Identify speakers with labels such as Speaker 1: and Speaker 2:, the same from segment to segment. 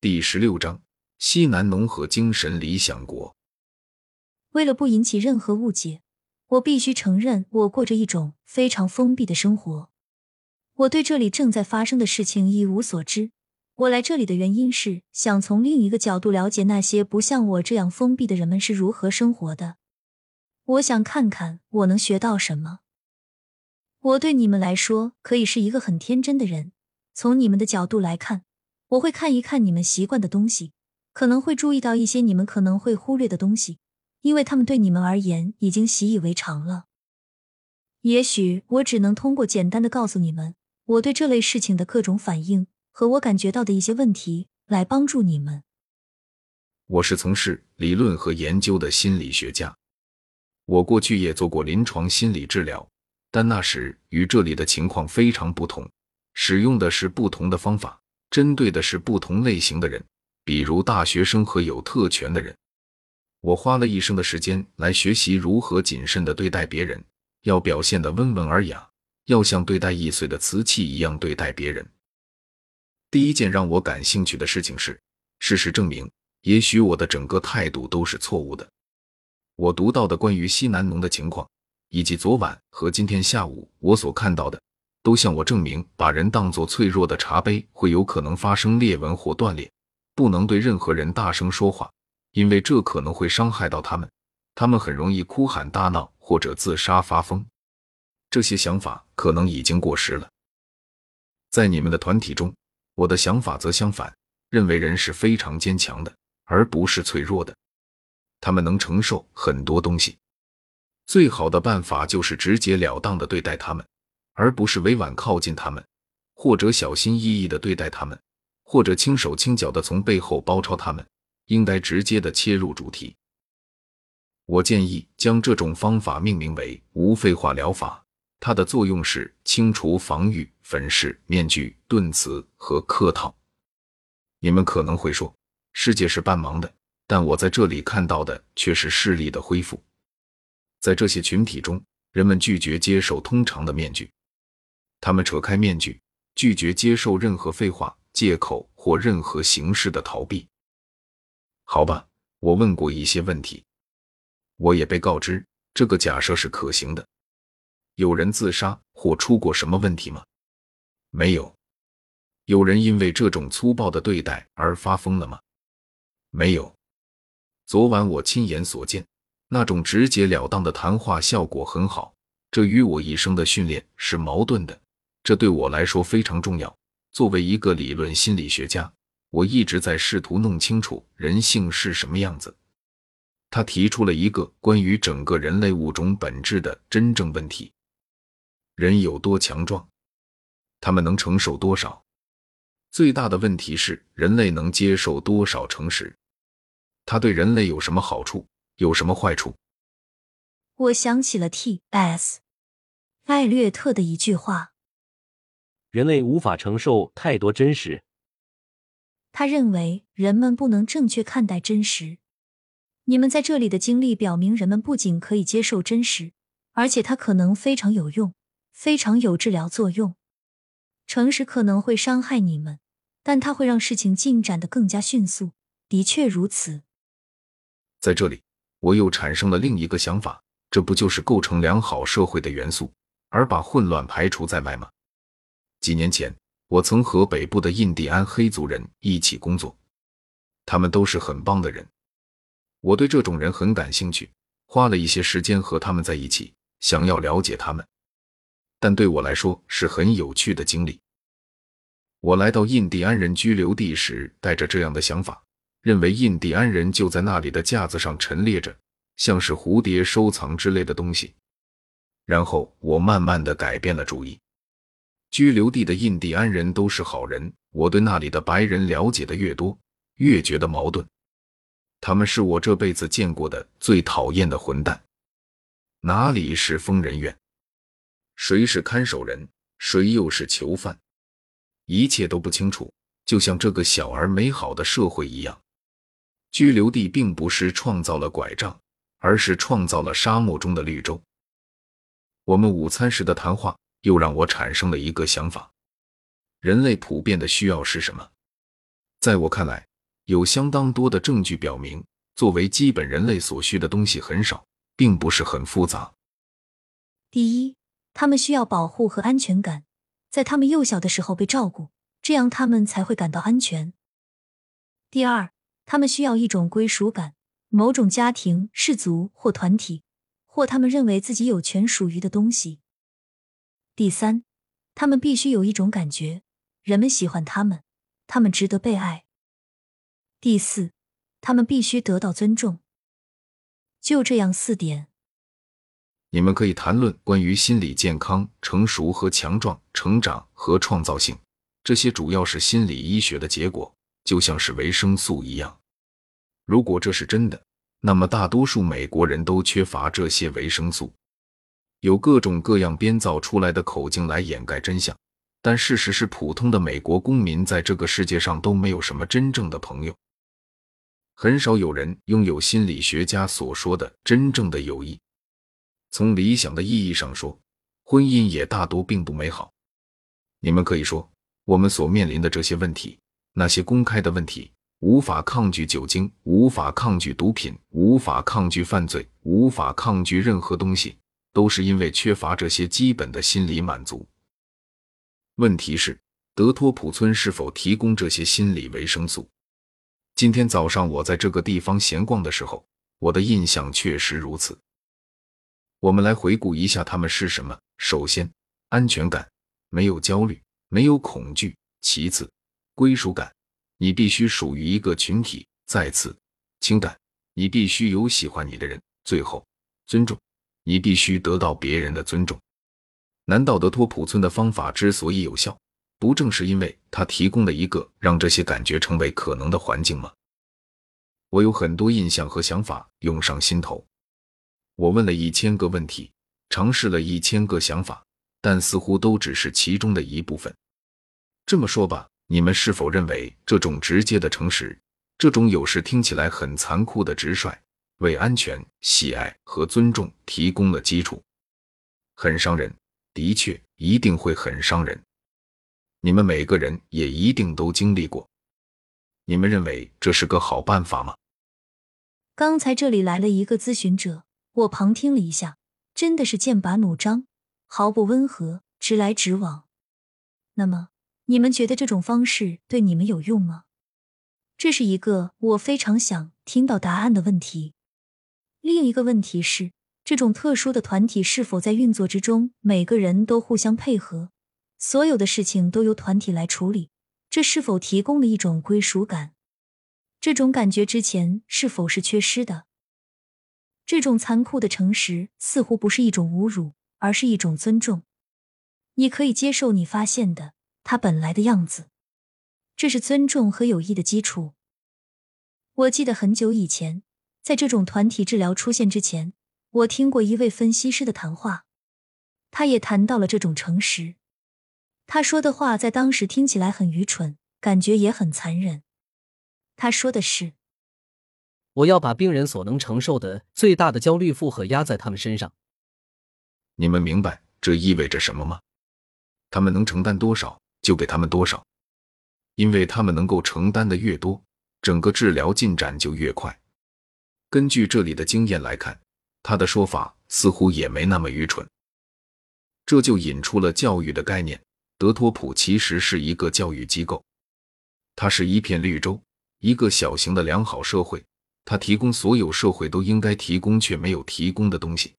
Speaker 1: 第十六章：西南农合精神理想国。
Speaker 2: 为了不引起任何误解，我必须承认，我过着一种非常封闭的生活。我对这里正在发生的事情一无所知。我来这里的原因是想从另一个角度了解那些不像我这样封闭的人们是如何生活的。我想看看我能学到什么。我对你们来说可以是一个很天真的人。从你们的角度来看。我会看一看你们习惯的东西，可能会注意到一些你们可能会忽略的东西，因为他们对你们而言已经习以为常了。也许我只能通过简单的告诉你们我对这类事情的各种反应和我感觉到的一些问题来帮助你们。
Speaker 1: 我是从事理论和研究的心理学家，我过去也做过临床心理治疗，但那时与这里的情况非常不同，使用的是不同的方法。针对的是不同类型的人，比如大学生和有特权的人。我花了一生的时间来学习如何谨慎的对待别人，要表现的温文尔雅，要像对待易碎的瓷器一样对待别人。第一件让我感兴趣的事情是，事实证明，也许我的整个态度都是错误的。我读到的关于西南农的情况，以及昨晚和今天下午我所看到的。都向我证明，把人当作脆弱的茶杯会有可能发生裂纹或断裂，不能对任何人大声说话，因为这可能会伤害到他们。他们很容易哭喊大闹或者自杀发疯。这些想法可能已经过时了。在你们的团体中，我的想法则相反，认为人是非常坚强的，而不是脆弱的。他们能承受很多东西。最好的办法就是直截了当的对待他们。而不是委婉靠近他们，或者小心翼翼地对待他们，或者轻手轻脚地从背后包抄他们，应该直接地切入主题。我建议将这种方法命名为无废话疗法。它的作用是清除防御、粉饰、面具、盾词和客套。你们可能会说，世界是半盲的，但我在这里看到的却是视力的恢复。在这些群体中，人们拒绝接受通常的面具。他们扯开面具，拒绝接受任何废话、借口或任何形式的逃避。好吧，我问过一些问题，我也被告知这个假设是可行的。有人自杀或出过什么问题吗？没有。有人因为这种粗暴的对待而发疯了吗？没有。昨晚我亲眼所见，那种直截了当的谈话效果很好，这与我一生的训练是矛盾的。这对我来说非常重要。作为一个理论心理学家，我一直在试图弄清楚人性是什么样子。他提出了一个关于整个人类物种本质的真正问题：人有多强壮？他们能承受多少？最大的问题是人类能接受多少诚实？它对人类有什么好处？有什么坏处？
Speaker 2: 我想起了 T.S. 艾略特的一句话。
Speaker 3: 人类无法承受太多真实。
Speaker 2: 他认为人们不能正确看待真实。你们在这里的经历表明，人们不仅可以接受真实，而且它可能非常有用，非常有治疗作用。诚实可能会伤害你们，但它会让事情进展的更加迅速。的确如此。
Speaker 1: 在这里，我又产生了另一个想法：这不就是构成良好社会的元素，而把混乱排除在外吗？几年前，我曾和北部的印第安黑族人一起工作，他们都是很棒的人。我对这种人很感兴趣，花了一些时间和他们在一起，想要了解他们。但对我来说是很有趣的经历。我来到印第安人居留地时，带着这样的想法，认为印第安人就在那里的架子上陈列着，像是蝴蝶收藏之类的东西。然后我慢慢的改变了主意。居留地的印第安人都是好人。我对那里的白人了解的越多，越觉得矛盾。他们是我这辈子见过的最讨厌的混蛋。哪里是疯人院？谁是看守人？谁又是囚犯？一切都不清楚，就像这个小而美好的社会一样。居留地并不是创造了拐杖，而是创造了沙漠中的绿洲。我们午餐时的谈话。又让我产生了一个想法：人类普遍的需要是什么？在我看来，有相当多的证据表明，作为基本人类所需的东西很少，并不是很复杂。
Speaker 2: 第一，他们需要保护和安全感，在他们幼小的时候被照顾，这样他们才会感到安全。第二，他们需要一种归属感，某种家庭、氏族或团体，或他们认为自己有权属于的东西。第三，他们必须有一种感觉，人们喜欢他们，他们值得被爱。第四，他们必须得到尊重。就这样四点，
Speaker 1: 你们可以谈论关于心理健康、成熟和强壮、成长和创造性，这些主要是心理医学的结果，就像是维生素一样。如果这是真的，那么大多数美国人都缺乏这些维生素。有各种各样编造出来的口径来掩盖真相，但事实是，普通的美国公民在这个世界上都没有什么真正的朋友。很少有人拥有心理学家所说的真正的友谊。从理想的意义上说，婚姻也大多并不美好。你们可以说，我们所面临的这些问题，那些公开的问题，无法抗拒酒精，无法抗拒毒品，无法抗拒犯罪，无法抗拒任何东西，都是因为缺乏这些基本的心理满足。问题是，德托普村是否提供这些心理维生素？今天早上我在这个地方闲逛的时候，我的印象确实如此。我们来回顾一下它们是什么。首先，安全感，没有焦虑，没有恐惧；其次，归属感，你必须属于一个群体；再次，情感，你必须有喜欢你的人；最后，尊重，你必须得到别人的尊重。难道德托普村的方法之所以有效？不正是因为他提供了一个让这些感觉成为可能的环境吗？我有很多印象和想法涌上心头。我问了一千个问题，尝试了一千个想法，但似乎都只是其中的一部分。这么说吧，你们是否认为这种直接的诚实，这种有时听起来很残酷的直率，为安全、喜爱和尊重提供了基础？很伤人，的确，一定会很伤人。你们每个人也一定都经历过。你们认为这是个好办法吗？
Speaker 2: 刚才这里来了一个咨询者，我旁听了一下，真的是剑拔弩张，毫不温和，直来直往。那么，你们觉得这种方式对你们有用吗？这是一个我非常想听到答案的问题。另一个问题是，这种特殊的团体是否在运作之中，每个人都互相配合？所有的事情都由团体来处理，这是否提供了一种归属感？这种感觉之前是否是缺失的？这种残酷的诚实似乎不是一种侮辱，而是一种尊重。你可以接受你发现的他本来的样子，这是尊重和友谊的基础。我记得很久以前，在这种团体治疗出现之前，我听过一位分析师的谈话，他也谈到了这种诚实。他说的话在当时听起来很愚蠢，感觉也很残忍。他说的是：“
Speaker 4: 我要把病人所能承受的最大的焦虑负荷压在他们身上。”
Speaker 1: 你们明白这意味着什么吗？他们能承担多少就给他们多少，因为他们能够承担的越多，整个治疗进展就越快。根据这里的经验来看，他的说法似乎也没那么愚蠢。这就引出了教育的概念。德托普其实是一个教育机构，它是一片绿洲，一个小型的良好社会。它提供所有社会都应该提供却没有提供的东西。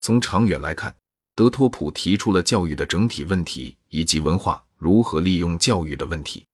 Speaker 1: 从长远来看，德托普提出了教育的整体问题以及文化如何利用教育的问题。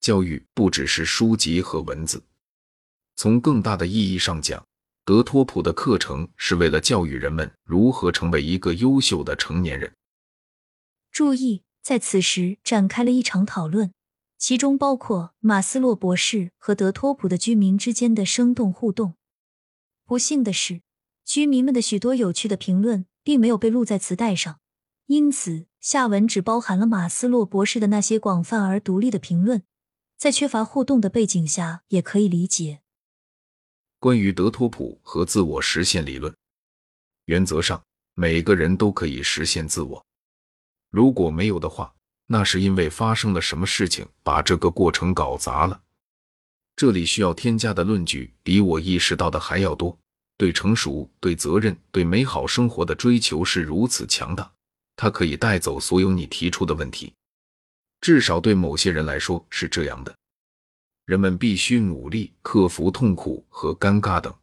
Speaker 1: 教育不只是书籍和文字，从更大的意义上讲，德托普的课程是为了教育人们如何成为一个优秀的成年人。
Speaker 2: 注意，在此时展开了一场讨论，其中包括马斯洛博士和德托普的居民之间的生动互动。不幸的是，居民们的许多有趣的评论并没有被录在磁带上，因此下文只包含了马斯洛博士的那些广泛而独立的评论。在缺乏互动的背景下，也可以理解。
Speaker 1: 关于德托普和自我实现理论，原则上每个人都可以实现自我。如果没有的话，那是因为发生了什么事情把这个过程搞砸了。这里需要添加的论据比我意识到的还要多。对成熟、对责任、对美好生活的追求是如此强大，它可以带走所有你提出的问题。至少对某些人来说是这样的。人们必须努力克服痛苦和尴尬等。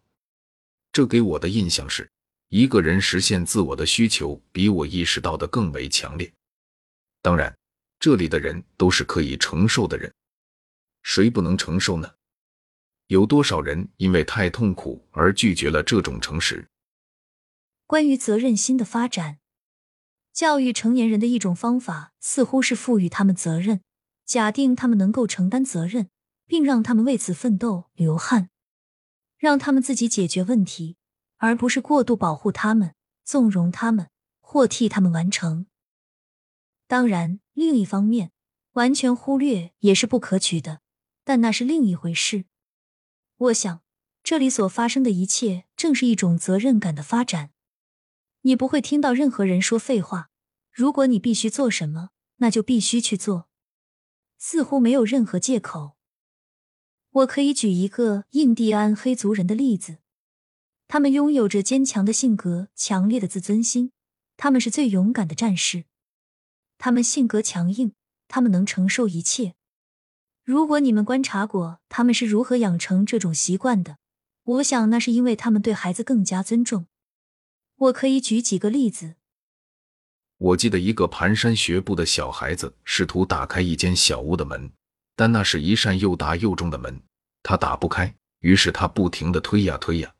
Speaker 1: 这给我的印象是，一个人实现自我的需求比我意识到的更为强烈。当然，这里的人都是可以承受的人。谁不能承受呢？有多少人因为太痛苦而拒绝了这种诚实？
Speaker 2: 关于责任心的发展，教育成年人的一种方法，似乎是赋予他们责任，假定他们能够承担责任，并让他们为此奋斗、流汗，让他们自己解决问题，而不是过度保护他们、纵容他们或替他们完成。当然，另一方面，完全忽略也是不可取的，但那是另一回事。我想，这里所发生的一切，正是一种责任感的发展。你不会听到任何人说废话。如果你必须做什么，那就必须去做，似乎没有任何借口。我可以举一个印第安黑族人的例子，他们拥有着坚强的性格、强烈的自尊心，他们是最勇敢的战士。他们性格强硬，他们能承受一切。如果你们观察过他们是如何养成这种习惯的，我想那是因为他们对孩子更加尊重。我可以举几个例子。
Speaker 1: 我记得一个蹒跚学步的小孩子试图打开一间小屋的门，但那是一扇又大又重的门，他打不开，于是他不停的推呀推呀。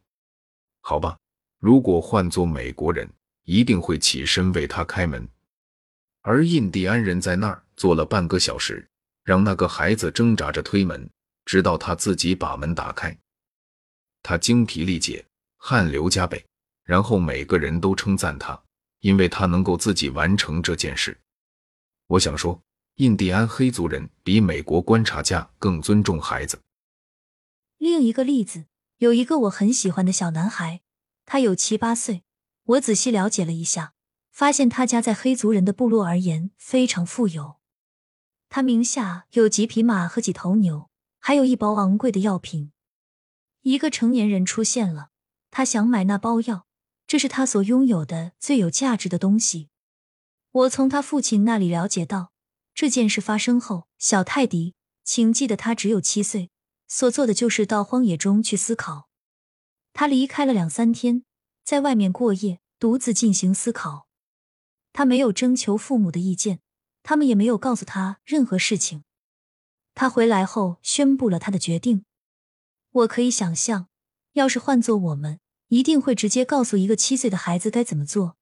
Speaker 1: 好吧，如果换做美国人，一定会起身为他开门，而印第安人在那儿坐了半个小时。让那个孩子挣扎着推门，直到他自己把门打开。他精疲力竭，汗流浃背，然后每个人都称赞他，因为他能够自己完成这件事。我想说，印第安黑族人比美国观察家更尊重孩子。
Speaker 2: 另一个例子，有一个我很喜欢的小男孩，他有七八岁。我仔细了解了一下，发现他家在黑族人的部落而言非常富有。他名下有几匹马和几头牛，还有一包昂贵的药品。一个成年人出现了，他想买那包药，这是他所拥有的最有价值的东西。我从他父亲那里了解到，这件事发生后，小泰迪，请记得他只有七岁，所做的就是到荒野中去思考。他离开了两三天，在外面过夜，独自进行思考。他没有征求父母的意见。他们也没有告诉他任何事情。他回来后宣布了他的决定。我可以想象，要是换做我们，一定会直接告诉一个七岁的孩子该怎么做。